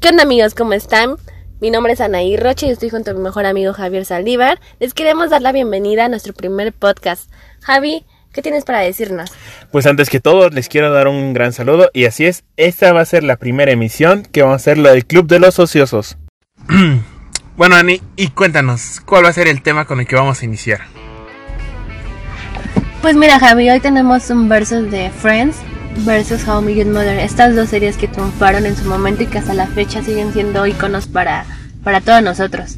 ¿Qué onda amigos? ¿Cómo están? Mi nombre es Anaí Roche y estoy junto a mi mejor amigo Javier Saldívar. Les queremos dar la bienvenida a nuestro primer podcast. Javi, ¿qué tienes para decirnos? Pues antes que todo les quiero dar un gran saludo y así es, esta va a ser la primera emisión que vamos a hacer la del Club de los Ociosos. bueno Ani, y cuéntanos, ¿cuál va a ser el tema con el que vamos a iniciar? Pues mira Javi, hoy tenemos un versus de Friends versus How I Mother. Estas dos series que triunfaron en su momento y que hasta la fecha siguen siendo iconos para, para todos nosotros.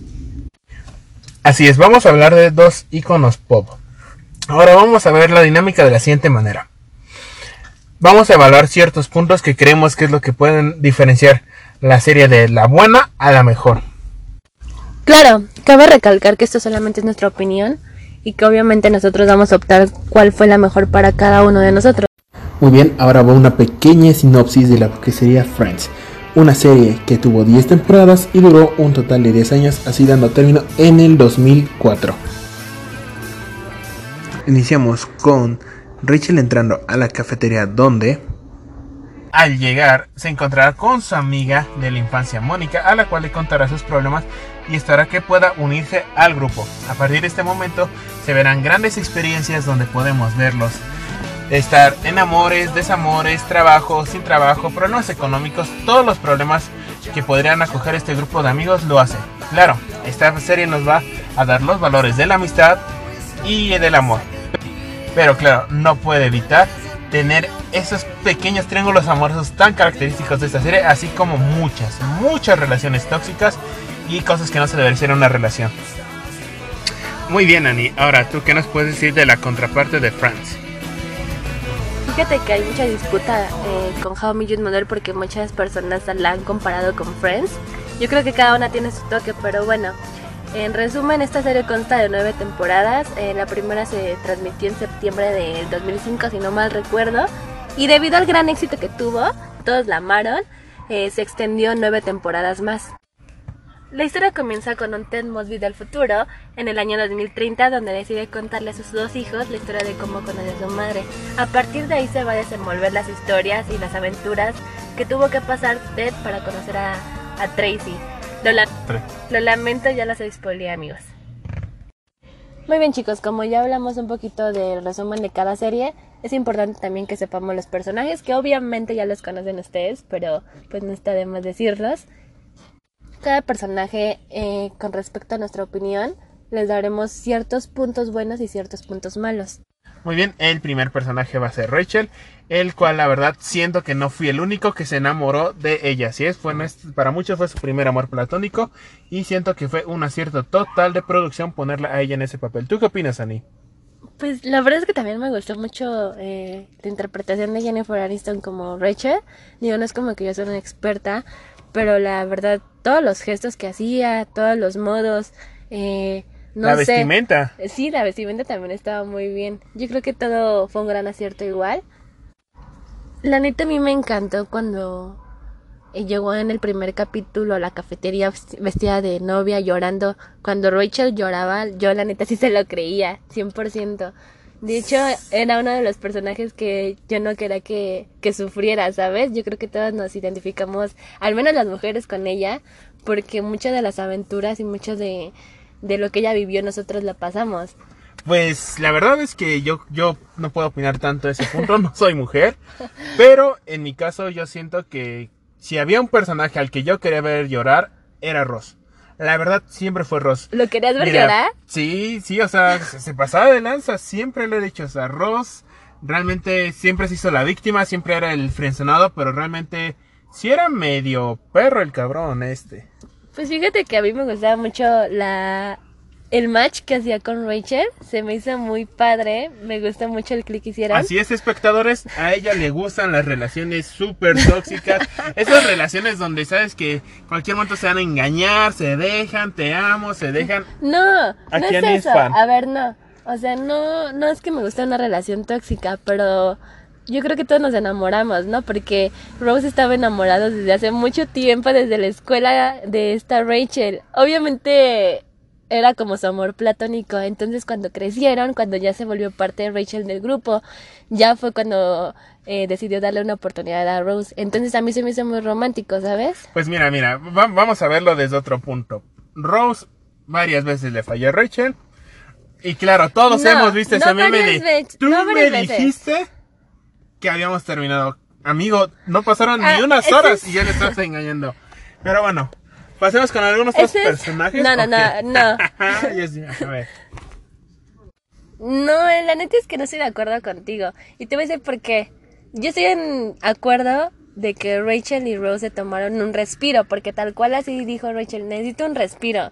Así es, vamos a hablar de dos iconos pop. Ahora vamos a ver la dinámica de la siguiente manera. Vamos a evaluar ciertos puntos que creemos que es lo que pueden diferenciar la serie de la buena a la mejor. Claro, cabe recalcar que esto solamente es nuestra opinión y que obviamente nosotros vamos a optar cuál fue la mejor para cada uno de nosotros. Muy bien, ahora va una pequeña sinopsis de la que sería Friends, una serie que tuvo 10 temporadas y duró un total de 10 años, así dando término en el 2004. Iniciamos con Rachel entrando a la cafetería donde... Al llegar, se encontrará con su amiga de la infancia, Mónica, a la cual le contará sus problemas y estará que pueda unirse al grupo. A partir de este momento se verán grandes experiencias donde podemos verlos estar en amores, desamores, trabajo, sin trabajo, problemas económicos, todos los problemas que podrían acoger este grupo de amigos lo hace. Claro, esta serie nos va a dar los valores de la amistad y del amor. Pero claro, no puede evitar tener esos pequeños triángulos amorosos tan característicos de esta serie, así como muchas, muchas relaciones tóxicas y cosas que no se deberían ser en una relación. Muy bien, Annie. Ahora, ¿tú qué nos puedes decir de la contraparte de Friends? Fíjate que hay mucha disputa eh, con How I Mother porque muchas personas la han comparado con Friends. Yo creo que cada una tiene su toque, pero bueno. En resumen, esta serie consta de nueve temporadas. Eh, la primera se transmitió en septiembre del 2005, si no mal recuerdo. Y debido al gran éxito que tuvo, todos la amaron, eh, se extendió nueve temporadas más. La historia comienza con un Ted Mosby del futuro, en el año 2030, donde decide contarle a sus dos hijos la historia de cómo conoce a su madre. A partir de ahí se va a desenvolver las historias y las aventuras que tuvo que pasar Ted para conocer a, Tracy. Lo, lamento, ya las spoileé, amigos. Muy bien chicos, como ya hablamos un poquito del resumen de cada serie, es importante también que sepamos los personajes, que obviamente ya los conocen ustedes, pero pues no está de más decirlos cada personaje, eh, con respecto a nuestra opinión, les daremos ciertos puntos buenos y ciertos puntos malos. Muy bien, el primer personaje va a ser Rachel, el cual la verdad siento que no fui el único que se enamoró de ella. Si es, fue, para muchos fue su primer amor platónico y siento que fue un acierto total de producción ponerla a ella en ese papel. ¿Tú qué opinas, Annie? Pues la verdad es que también me gustó mucho eh, la interpretación de Jennifer Aniston como Rachel. Digo, no es como que yo soy una experta, pero la verdad, todos los gestos que hacía, todos los modos, eh, no la vestimenta. Sí, la vestimenta también estaba muy bien. Yo creo que todo fue un gran acierto igual. La neta a mí me encantó cuando llegó en el primer capítulo a la cafetería vestida de novia llorando. Cuando Rachel lloraba, yo la neta sí se lo creía, 100%. De hecho, era uno de los personajes que yo no quería que, que sufriera, ¿sabes? Yo creo que todas nos identificamos, al menos las mujeres, con ella, porque muchas de las aventuras y mucho de, de lo que ella vivió nosotros la pasamos. Pues la verdad es que yo, yo no puedo opinar tanto de ese punto, no soy mujer, pero en mi caso yo siento que si había un personaje al que yo quería ver llorar, era Ross. La verdad, siempre fue Ross. ¿Lo querías ver llorar? Sí, sí, o sea, se pasaba de lanza, siempre le he dicho, o sea, Ross realmente siempre se hizo la víctima, siempre era el frencionado, pero realmente sí era medio perro el cabrón este. Pues fíjate que a mí me gustaba mucho la el match que hacía con Rachel se me hizo muy padre. Me gusta mucho el click que hicieron. Así es, espectadores. A ella le gustan las relaciones súper tóxicas. Esas relaciones donde sabes que cualquier momento se van a engañar, se dejan, te amo, se dejan. No, no es eso. A ver, no. O sea, no, no es que me guste una relación tóxica, pero yo creo que todos nos enamoramos, ¿no? Porque Rose estaba enamorado desde hace mucho tiempo, desde la escuela de esta Rachel. Obviamente era como su amor platónico. Entonces cuando crecieron, cuando ya se volvió parte de Rachel del grupo, ya fue cuando eh, decidió darle una oportunidad a Rose. Entonces a mí se me hizo muy romántico, ¿sabes? Pues mira, mira, va- vamos a verlo desde otro punto. Rose varias veces le falló a Rachel. Y claro, todos No, hemos visto ese no meme de... Tú no me varias veces". dijiste que habíamos terminado. Amigo, no pasaron Ah, ni unas ese horas es- y ya le estás engañando. Pero bueno, pasemos con algunos otros es- personajes. no, no, ¿o no, no. A ver. No, la neta es que no estoy de acuerdo contigo. Y te voy a decir por qué. Yo estoy en acuerdo de que Rachel y Rose se tomaron un respiro, porque tal cual así dijo Rachel, necesito un respiro.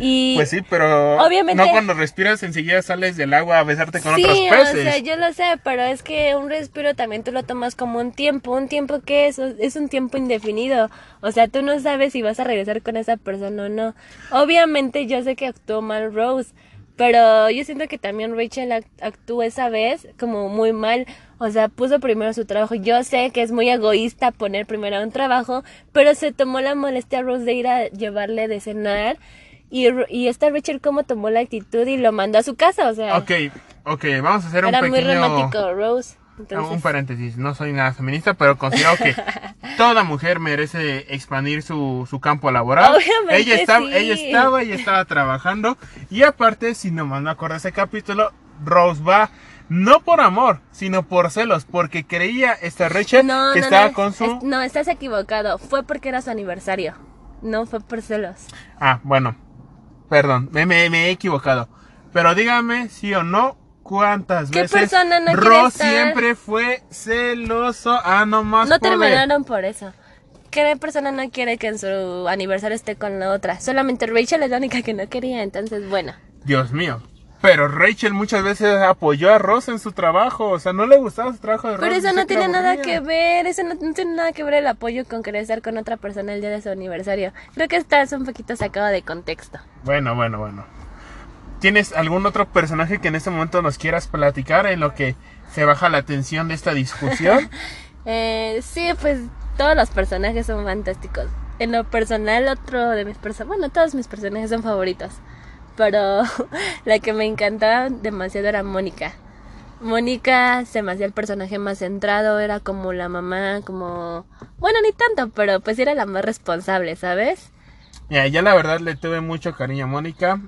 Y Pues sí, pero Obviamente- no cuando respiras enseguida sales del agua a besarte con sí, otros o peces. sea, yo lo sé, pero es que un respiro también tú lo tomas como un tiempo, un tiempo que es, es un tiempo indefinido. O sea, tú no sabes si vas a regresar con esa persona o no. Obviamente yo sé que actuó mal Rose, pero yo siento que también Rachel act- actuó esa vez como muy mal. O sea, puso primero su trabajo. Yo sé que es muy egoísta poner primero un trabajo, pero se tomó la molestia a Rose de ir a llevarle de cenar. Y, y esta Rachel como tomó la actitud y lo mandó a su casa, o sea, Ok, ok, vamos a hacer un era muy pequeño... romántico, Rose. Entonces, Un paréntesis, no soy nada feminista, pero considero que toda mujer merece expandir su, su campo laboral. Obviamente ella estaba, sí. ella estaba, ella estaba trabajando. Y aparte, si no me acuerdo ese capítulo, Rose va, no por amor, sino por celos, porque creía esta Rachel no, que no, estaba no, con su... es- no, estás equivocado. Fue porque era su aniversario. No fue por celos. Ah, bueno, perdón, me, me- me he equivocado. Pero dígame, sí o no, ¿cuántas ¿Qué veces persona no estar? siempre fue celoso? Ah, no más No terminaron por eso. ¿Qué persona no quiere que en su aniversario esté con la otra? Solamente Rachel es la única que no quería, entonces bueno. Dios mío. Pero Rachel muchas veces apoyó a Ross en su trabajo. O sea, no le gustaba su trabajo de Ross. Pero eso no tiene nada aburría. que ver, eso no, no tiene nada que ver el apoyo con querer estar con otra persona el día de su aniversario. Creo que estás un poquito sacado de contexto. Bueno, bueno, bueno. ¿Tienes algún otro personaje que en este momento nos quieras platicar en lo que se baja la tensión de esta discusión? Eh, sí, pues todos los personajes son fantásticos. En lo personal, otro de mis personajes, bueno, todos mis personajes son favoritos. Pero la que me encantaba demasiado era Mónica. Mónica se me hacía el personaje más centrado, era como la mamá, como... Bueno, ni tanto, pero pues era la más responsable, ¿sabes? Mira, yo la verdad le tuve mucho cariño a Mónica.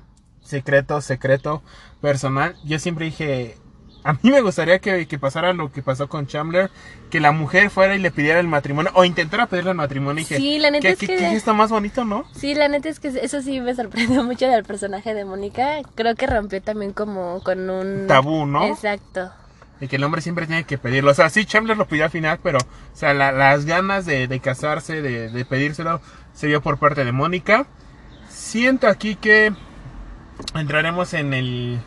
Secreto, secreto, personal. Yo siempre dije, a mí me gustaría que, que pasara lo que pasó con Chandler, que la mujer fuera y le pidiera el matrimonio, o intentara pedirle el matrimonio. Y dije, Sí, la neta ¿qué, es que- qué gesto más bonito, ¿no? Sí, la neta es que eso sí me sorprendió mucho del personaje de Mónica. Creo que rompió también como con un... Tabú, ¿no? Exacto. De que el hombre siempre tiene que pedirlo. O sea, sí, Chandler lo pidió al final, pero, o sea, la- las ganas de, de casarse, de, de pedírselo, se vio por parte de Mónica. Siento aquí que entraremos en el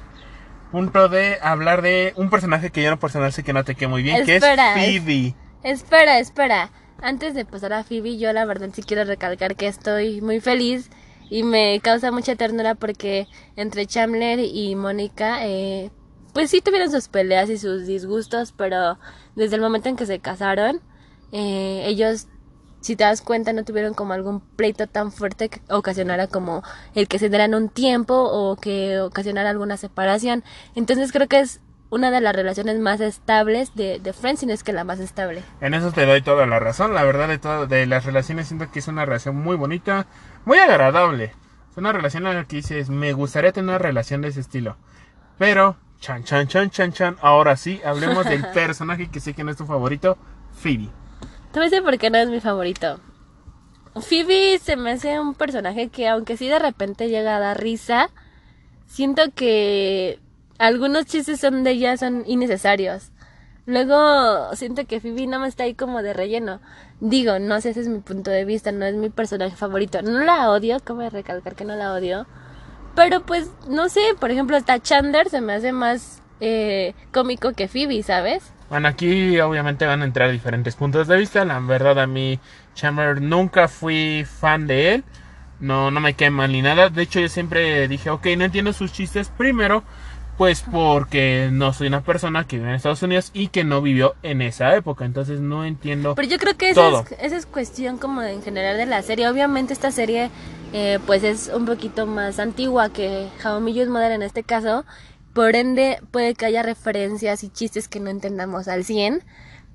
punto de hablar de un personaje que yo personal sé que no te queda muy bien, Espera, que es- es Phoebe. Espera, espera. Antes de pasar a Phoebe, yo la verdad sí quiero recalcar que estoy muy feliz y me causa mucha ternura porque entre Chandler y Mónica, eh, pues sí tuvieron sus peleas y sus disgustos, pero desde el momento en que se casaron, eh, ellos, si te das cuenta, no tuvieron como algún pleito tan fuerte que ocasionara como el que se dieran un tiempo o que ocasionara alguna separación. Entonces creo que es una de las relaciones más estables de, de Friends, si no es que la más estable. En eso te doy toda la razón. La verdad de todo, de las relaciones siento que es una relación muy bonita, muy agradable. Es una relación en la que dices, me gustaría tener una relación de ese estilo. Pero, chan, chan, chan, chan, chan. Ahora sí, hablemos del personaje que sé que no es tu favorito, Phoebe. Te voy a decir por qué no es mi favorito. Phoebe se me hace un personaje que, aunque sí de repente llega a dar risa, siento que algunos chistes son de ella son innecesarios. Luego siento que Phoebe no me está ahí como de relleno. Digo, no sé, ese es mi punto de vista, no es mi personaje cavorito. No la odio, cabe recalcar que no la odio. Pero pues, no sé, por ejemplo, hasta Chandler se me hace más eh, cómico que Phoebe, ¿sabes? Bueno, aquí obviamente van a entrar diferentes puntos de vista. La verdad, a mí, Chandler nunca fui fan de él. No, no me cae mal ni nada. De hecho, yo siempre dije, ok, no entiendo sus chistes primero. Pues porque no soy una persona que vive en Estados Unidos y que no vivió en esa época, entonces no entiendo. Pero yo creo que esa es, esa es cuestión como en general de la serie. Obviamente esta serie eh, pues es un poquito más antigua que How I Met Your Mother en este caso. Por ende puede que haya referencias y chistes que no entendamos al 100.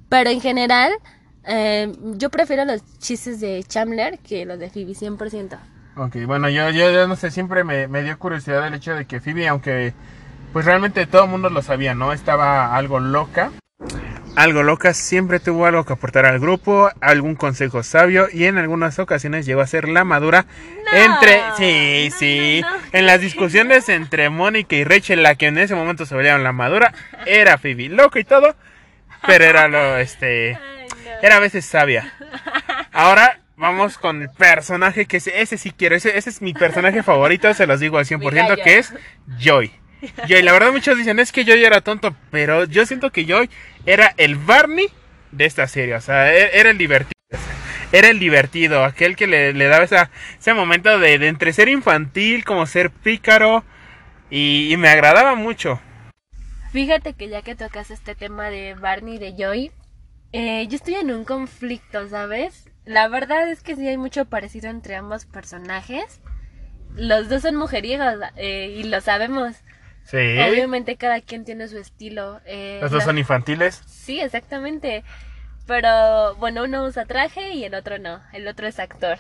Pero en general eh, yo prefiero los chistes de Chandler que los de Phoebe 100%. Ok, bueno, yo, yo, yo no sé, siempre me, me dio curiosidad el hecho de que Phoebe, aunque pues realmente todo el mundo lo sabía, ¿no? Estaba algo loca. Algo loca, siempre tuvo algo que aportar al grupo, algún consejo sabio y en algunas ocasiones llegó a ser la madura entre... Sí, no, sí. no. En las discusiones entre Mónica y Rachel, la que en ese momento se veían la madura, era Phoebe. Loca y todo, pero era lo, este... Era a veces sabia. Ahora vamos con el personaje que ese, ese sí quiero. Ese, ese es mi personaje favorito, se los digo al 100%, gallo. que es Joy. Joy, la verdad muchos dicen es que Joy era tonto, pero yo siento que Joy era el Barney de esta serie. O sea, e- era el divertido. Era el divertido, aquel que le, le daba esa, ese momento de, entre ser infantil, como ser pícaro. Y, y me agradaba mucho. Fíjate que ya que tocas este tema de Barney y de Joy, eh, yo estoy en un conflicto, ¿sabes? La verdad es que sí hay mucho parecido entre ambos personajes. Los dos son mujeriegos eh, y lo sabemos. Sí. Obviamente cada quien tiene su estilo. eh, Los dos la- son infantiles. Sí, exactamente. Pero bueno, uno usa traje y el otro no. El otro es actor.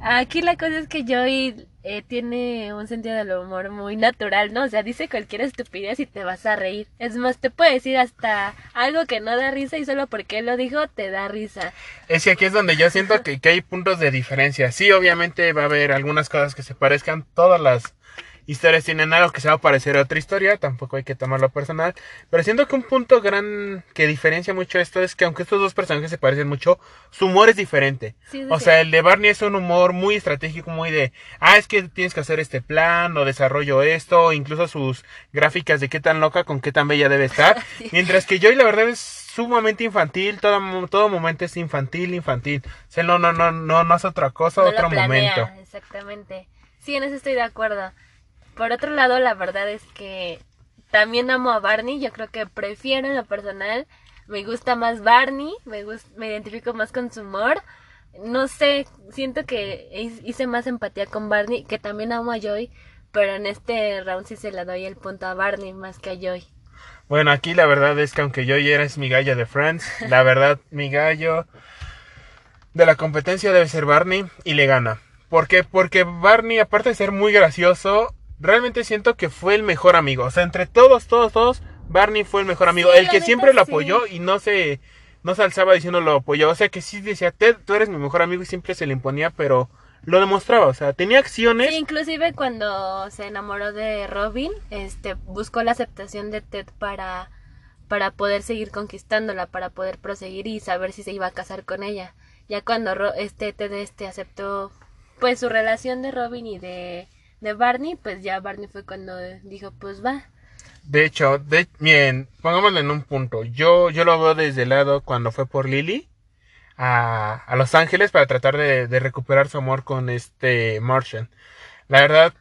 Aquí la cosa es que Joy eh, tiene un sentido del humor muy natural, ¿no? O sea, dice cualquier estupidez y te vas a reír. Es más, te puede decir hasta algo que no da risa y solo porque él lo dijo te da risa. Es que aquí es donde yo siento que, que hay puntos de diferencia. Sí, obviamente va a haber algunas cosas que se parezcan. Todas las historias tienen algo que se va a parecer a otra historia. Tampoco hay que tomarlo personal. Pero siento que un punto gran que diferencia mucho esto es que aunque estos dos personajes se parecen mucho, su humor es diferente. Sí, sí, O sí. sea, el de Barney es un humor muy estratégico, muy de, ah, es que tienes que hacer este plan o desarrollo esto, incluso sus gráficas de qué tan loca con qué tan bella debe estar. Mientras que Joy la verdad es sumamente infantil, todo, todo momento es infantil, infantil. O sea, no, no, no, no, no hace otra cosa, No otro lo planea, momento. Exactamente. Sí, en eso estoy de acuerdo. Por otro lado, la verdad es que también amo a Barney. Yo creo que prefiero en lo personal. Me gusta más Barney. Me, gus- me identifico más con su humor. No sé, siento que hi- hice más empatía con Barney, que también amo a Joy. Pero en este round sí se le doy el punto a Barney más que a Joy. Bueno, aquí la verdad es que aunque Joy eres mi gallo de Friends, la verdad, mi gallo de la competencia debe ser Barney y le gana. ¿Por qué? Porque Barney, aparte de ser muy gracioso, realmente siento que fue el mejor amigo. O sea, entre todos, todos, todos, Barney fue el mejor amigo. Sí, el que siempre lo sí. apoyó y no se, no se alzaba diciendo lo apoyó. O sea, que sí decía, Ted, tú eres mi mejor amigo y siempre se le imponía, pero lo demostraba. O sea, tenía acciones. Sí, inclusive cuando se enamoró de Robin, este, buscó la aceptación de Ted para, para poder seguir conquistándola, para poder proseguir y saber si se iba a casar con ella. Ya cuando Ro- este Ted este aceptó pues su relación de Robin y de, de Barney, pues ya Barney fue cuando dijo, pues va. De hecho, de, bien, pongámoslo en un punto. Yo, yo lo veo desde el lado cuando fue por Lily a, a Los Ángeles para tratar de, de recuperar su amor con este Martian. La verdad,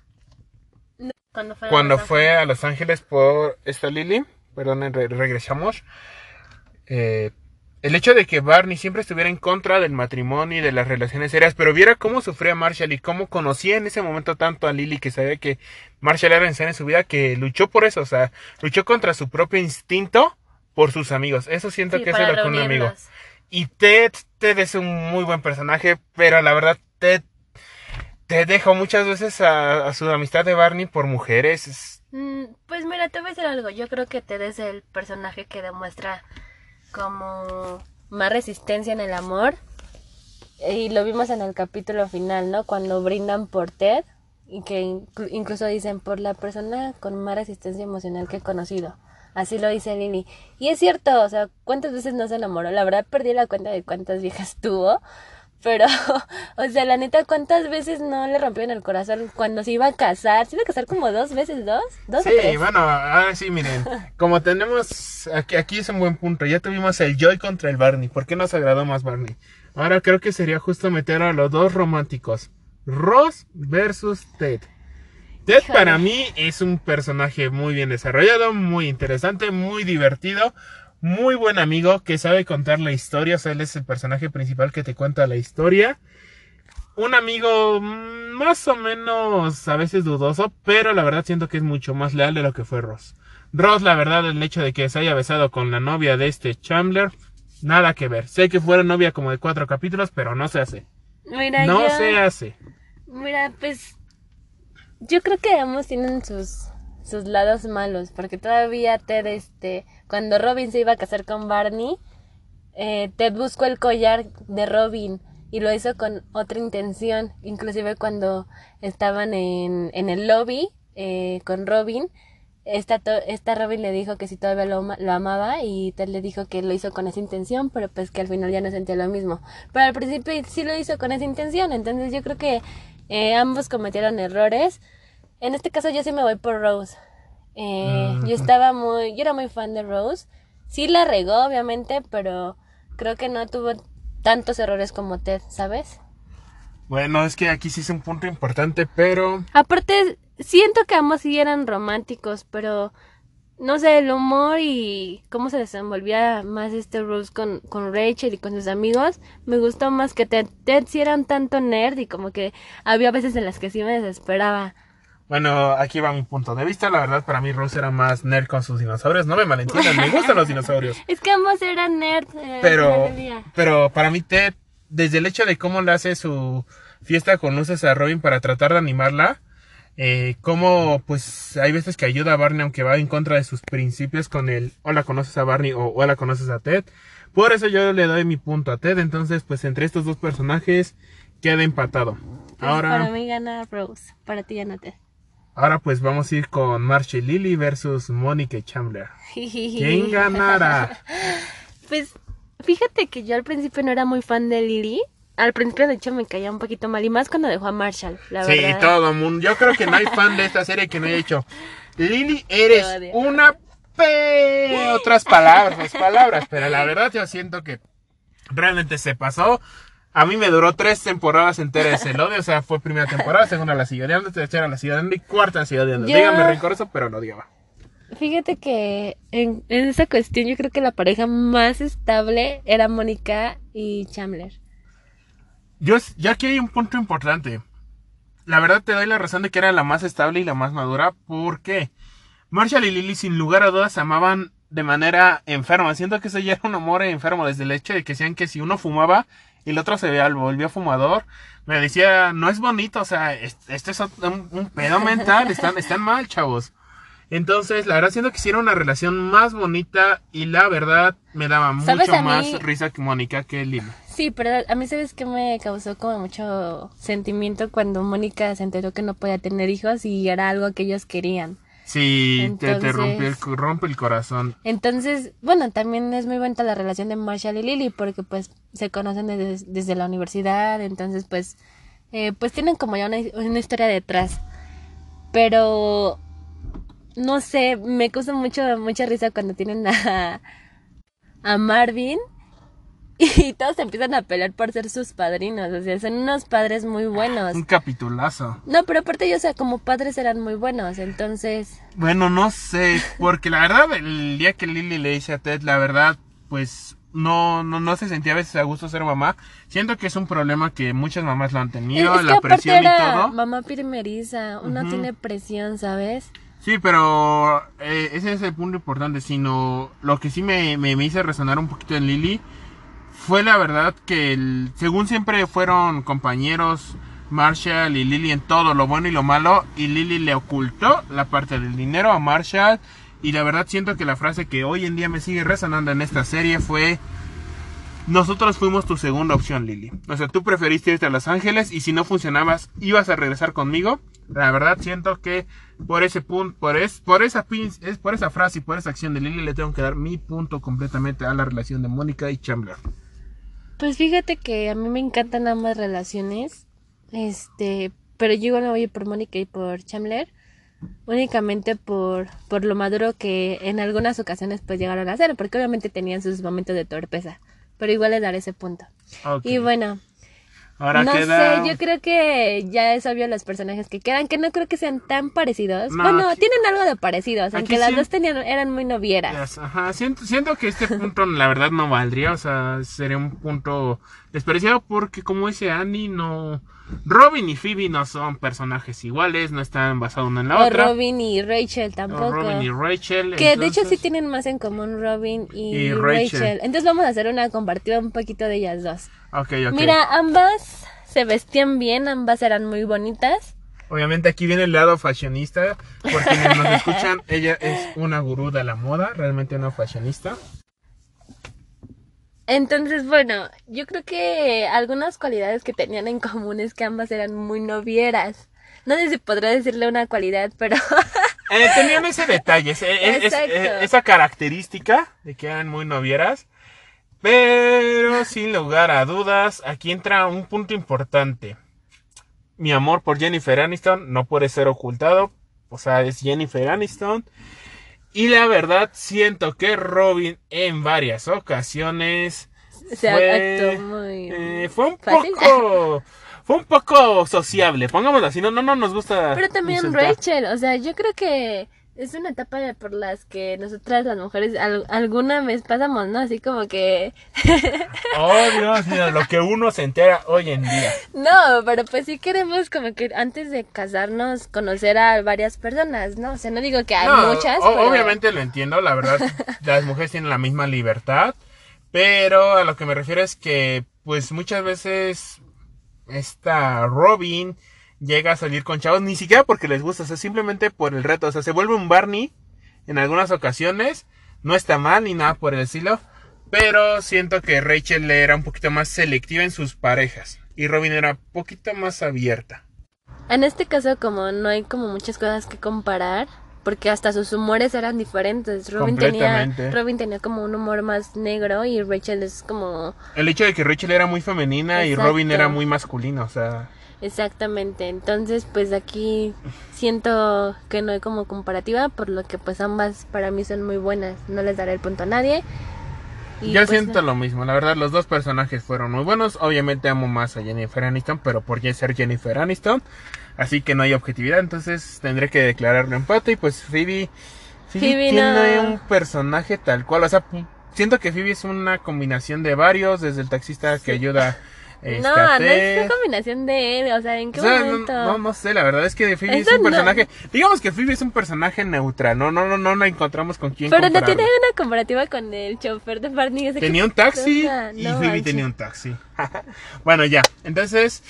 Cuando fue, a Los fue a Los Ángeles por esta Lily, perdón, re- regresamos. eh, el hecho de que Barney siempre estuviera en contra del matrimonio y de las relaciones serias, pero viera cómo sufría Marshall y cómo conocía en ese momento tanto a Lily que sabía que Marshall era necesario en su vida, que luchó por eso, o sea, luchó contra su propio instinto por sus amigos. Eso siento Sí, que es lo que un amigo. Y Ted, Ted es un muy buen personaje, pero la verdad Ted te dejó muchas veces a, a su amistad de Barney por mujeres. Es- Mm, Pues mira, te voy a decir algo. Yo creo que Ted es el personaje que demuestra como más resistencia en el amor. Y lo vimos en el capítulo final, ¿no? Cuando brindan por Ted y que inclu- incluso dicen por la persona con más resistencia emocional que he conocido. Así lo dice Lily. Y es cierto, o sea, ¿cuántas veces no se enamoró? La verdad perdí la cuenta de cuántas viejas tuvo. Pero, o sea, la neta, ¿cuántas veces no le rompieron el corazón cuando se iba a casar? Se iba a casar como dos veces, ¿dos? ¿Dos Sí, o tres? bueno, ahora sí, miren, como tenemos, aquí, aquí es un buen punto, ya tuvimos el Joy contra el Barney, ¿por qué nos agradó más Barney? Ahora creo que sería justo meter a los dos románticos, Ross versus Ted. Ted Híjole. para mí es un personaje muy bien desarrollado, muy interesante, muy divertido, muy buen amigo que sabe contar la historia, o sea, él es el personaje principal que te cuenta la historia. Un amigo mm, más o menos a veces dudoso, pero la verdad siento que es mucho más leal de lo que fue Ross. Ross, la verdad, el hecho de que se haya besado con la novia de este Chandler, nada que ver. Sé que fuera novia como de cuatro capítulos, pero no se hace. Mira, No yo- se hace. Mira, pues yo creo que ambos tienen sus sus lados malos, porque todavía Ted, este, cuando Robin se iba a casar con Barney, eh, Ted buscó el collar de Robin y lo hizo con otra intención, inclusive cuando estaban en, en el lobby eh, con Robin, esta, esta Robin le dijo que si todavía lo, lo amaba y Ted le dijo que lo hizo con esa intención, pero pues que al final ya no sentía lo mismo. Pero al principio sí lo hizo con esa intención, entonces yo creo que eh, ambos cometieron errores. En este caso yo sí me voy por Rose. Eh, Yo estaba muy, yo era muy fan de Rose. Sí la regó, obviamente, pero creo que no tuvo tantos errores como Ted, ¿sabes? Bueno, es que aquí sí es un punto importante, pero Aparte, siento que ambos sí eran románticos, pero no sé, el humor y cómo se desenvolvía más este Rose con, con Rachel y con sus amigos, me gustó más que Ted. Ted sí era un tanto nerd y como que había veces en las que sí me desesperaba. Bueno, aquí va mi punto de vista. La verdad, para mí Rose era más nerd con sus dinosaurios. No me malentiendan, me gustan los dinosaurios. Es que ambos eran nerd. eh, Pero, pero para mí Ted, desde el hecho de cómo le hace su fiesta con luces a Robin para tratar de animarla, eh, cómo pues hay veces que ayuda a Barney aunque va en contra de sus principios con el hola conoces a Barney o hola conoces a Ted. Por eso yo le doy mi punto a Ted. Entonces, pues entre estos dos personajes queda empatado. Entonces, Para Ahora, mí gana Rose, para ti gana Ted. Ahora pues vamos a ir con Marcia y Lily versus y Chandler. ¿Quién ganará? Pues fíjate que yo al principio no era muy fan de Lily. Al principio, de hecho, me caía un poquito mal. Y más cuando dejó a Marshall, la Sí, verdad. todo el mundo. Yo creo que no hay fan de esta serie que no haya dicho. Lily, eres una P. Otras palabras, otras palabras. Pero la verdad, yo siento que realmente se pasó. A mí me duró tres temporadas enteras el odio. O sea, fue primera temporada, segunda la sigo odiando, tercera la sigo odiando y cuarta la sigo odiando. Yo- Dígame rencoroso, pero lo odiaba. Fíjate que en, en esa cuestión yo creo que la pareja más estable era Mónica y Chandler. Yo, yo aquí hay un punto importante. La verdad te doy la razón de que era la más estable y la más madura. ¿Por qué? Marshall y Lily sin lugar a dudas se amaban de manera enferma. Siento que eso ya era un amor enfermo desde el hecho de que decían que si uno fumaba y el otro se veía, volvía fumador. Me decía, no es bonito, o sea, es- esto es un, un pedo mental, están, están mal, chavos. Entonces, la verdad siento que era una relación más bonita y la verdad me daba ¿Sabes mucho mí? más risa que Mónica que Lily. Sí, pero a mí sabes que me causó como mucho sentimiento cuando Mónica se enteró que no podía tener hijos y era algo que ellos querían. Sí, te, rompe, el, rompe el corazón. Entonces, bueno, también es muy bonita la relación de Marshall y Lily porque pues se conocen desde, desde la universidad, entonces pues eh, pues tienen como ya una, una historia detrás. Pero no sé, me causa mucho mucha risa cuando tienen a a Marvin y todos empiezan a pelear por ser sus padrinos, o sea, son unos padres muy buenos. Un capitulazo. No, pero aparte ellos, o sea, como padres eran muy buenos, entonces Bueno, no sé, porque la verdad, el día que Lily le dice a Ted, la verdad, pues no, no, no se sentía a veces a gusto ser mamá. Siento que es un problema que muchas mamás lo han tenido, Es, es que la presión y todo. mamá primeriza, uno tiene presión, ¿sabes? Sí, pero eh, ese es el punto importante, sino lo que sí me, me, me hizo resonar un poquito en Lily fue la verdad que el- según siempre fueron compañeros Marshall y Lily en todo lo bueno y lo malo y Lily le ocultó la parte del dinero a Marshall y la verdad siento que la frase que hoy en día me sigue resonando en esta serie fue nosotros fuimos tu segunda opción, Lily. O sea, tú preferiste irte a Los Ángeles y si no funcionabas, ibas a regresar conmigo. La verdad siento que por ese punto, por, es, por esa es por esa frase y por esa acción de Lily le tengo que dar mi punto completamente a la relación de Mónica y Chandler. Pues fíjate que a mí me encantan ambas relaciones, este, pero yo igual me voy por Mónica y por Chandler, únicamente por, por lo maduro que en algunas ocasiones pues llegaron a ser, porque obviamente tenían sus momentos de torpeza, pero igual le daré ese punto. Ok. Y bueno, Ahora no queda. sé, yo creo que ya es obvio los personajes que quedan, que no creo que sean tan parecidos. No, bueno, aquí- tienen algo de parecidos, aunque las dos tenían, eran muy novieras. Ajá, siento, siento que este punto la verdad no valdría, o sea, sería un punto despreciado porque como dice Annie, no... Robin y Phoebe no son personajes iguales, no están basados una en la O otra. Robin y Rachel O tampoco. Robin y Rachel. Que de hecho sí tienen más en común Robin y, Y Rachel. Rachel. Entonces vamos a hacer una comparativa un poquito de ellas dos. Ok, ok. Mira, ambas se vestían bien, ambas eran muy bonitas. Obviamente aquí viene el lado fashionista, por quienes nos escuchan, ella es una gurú de la moda, realmente una fashionista. Entonces, bueno, yo creo que algunas cualidades que tenían en común es que ambas eran muy novieras. No sé si podré decirle una cualidad, pero Eh, tenían ese detalle, ese- eh, es- eh, esa característica de que eran muy novieras. Pero sin lugar a dudas, aquí entra un punto importante. Mi amor por Jennifer Aniston no puede ser ocultado. O sea, es Jennifer Aniston. Y la verdad, siento que Robin en varias ocasiones se fue, muy... eh, fue un fácil. poco fue un poco sociable pongámoslo así no no no nos gusta Pero también insultar. Rachel, o sea, yo creo que es una etapa por las que nosotras las mujeres al- alguna vez pasamos, ¿no? Así como que... oh Dios mío lo que uno se entera hoy en día No, pero pues sí queremos como que antes de casarnos conocer a varias personas, ¿no? O sea, no digo que hay No, muchas, o- pero... obviamente lo entiendo la verdad las mujeres tienen la misma libertad pero a lo que me refiero es que pues muchas veces esta Robin llega a salir con chavos ni siquiera porque les gusta o sea simplemente por el reto o sea se vuelve un Barney en algunas ocasiones no está mal ni nada por el estilo pero siento que Rachel era un poquito más selectiva en sus parejas y Robin era un poquito más abierta En este caso, como no hay como muchas cosas que comparar, porque hasta sus humores eran diferentes. Robin tenía. Robin tenía como un humor más negro y Rachel es como el hecho de que Rachel era muy femenina y. Robin era muy masculina o sea exactamente. Entonces, pues aquí siento que no hay como comparativa, por lo que pues ambas para mí son muy buenas. No les daré el punto a nadie. Y, Yo pues, siento no. lo mismo, la verdad los dos personajes fueron muy buenos, obviamente amo más a Jennifer Aniston, pero por ser Jennifer Aniston, así que no hay objetividad, entonces tendré que declarar un empate y pues Phoebe, Phoebe, Phoebe tiene no. un personaje tal cual, o sea, siento que Phoebe es una combinación de varios, desde el taxista que ayuda este, No, no es una combinación de él, o sea, ¿en qué O sea, no, momento? no, no sé, la verdad es que Phoebe es un no. personaje, digamos que Phoebe es un personaje neutral, no, no, no, no, no encontramos con quién Pero no tiene una comparativa con el chofer de Barney. Tenía un taxi y Phoebe tenía un taxi. bueno, ya. Entonces,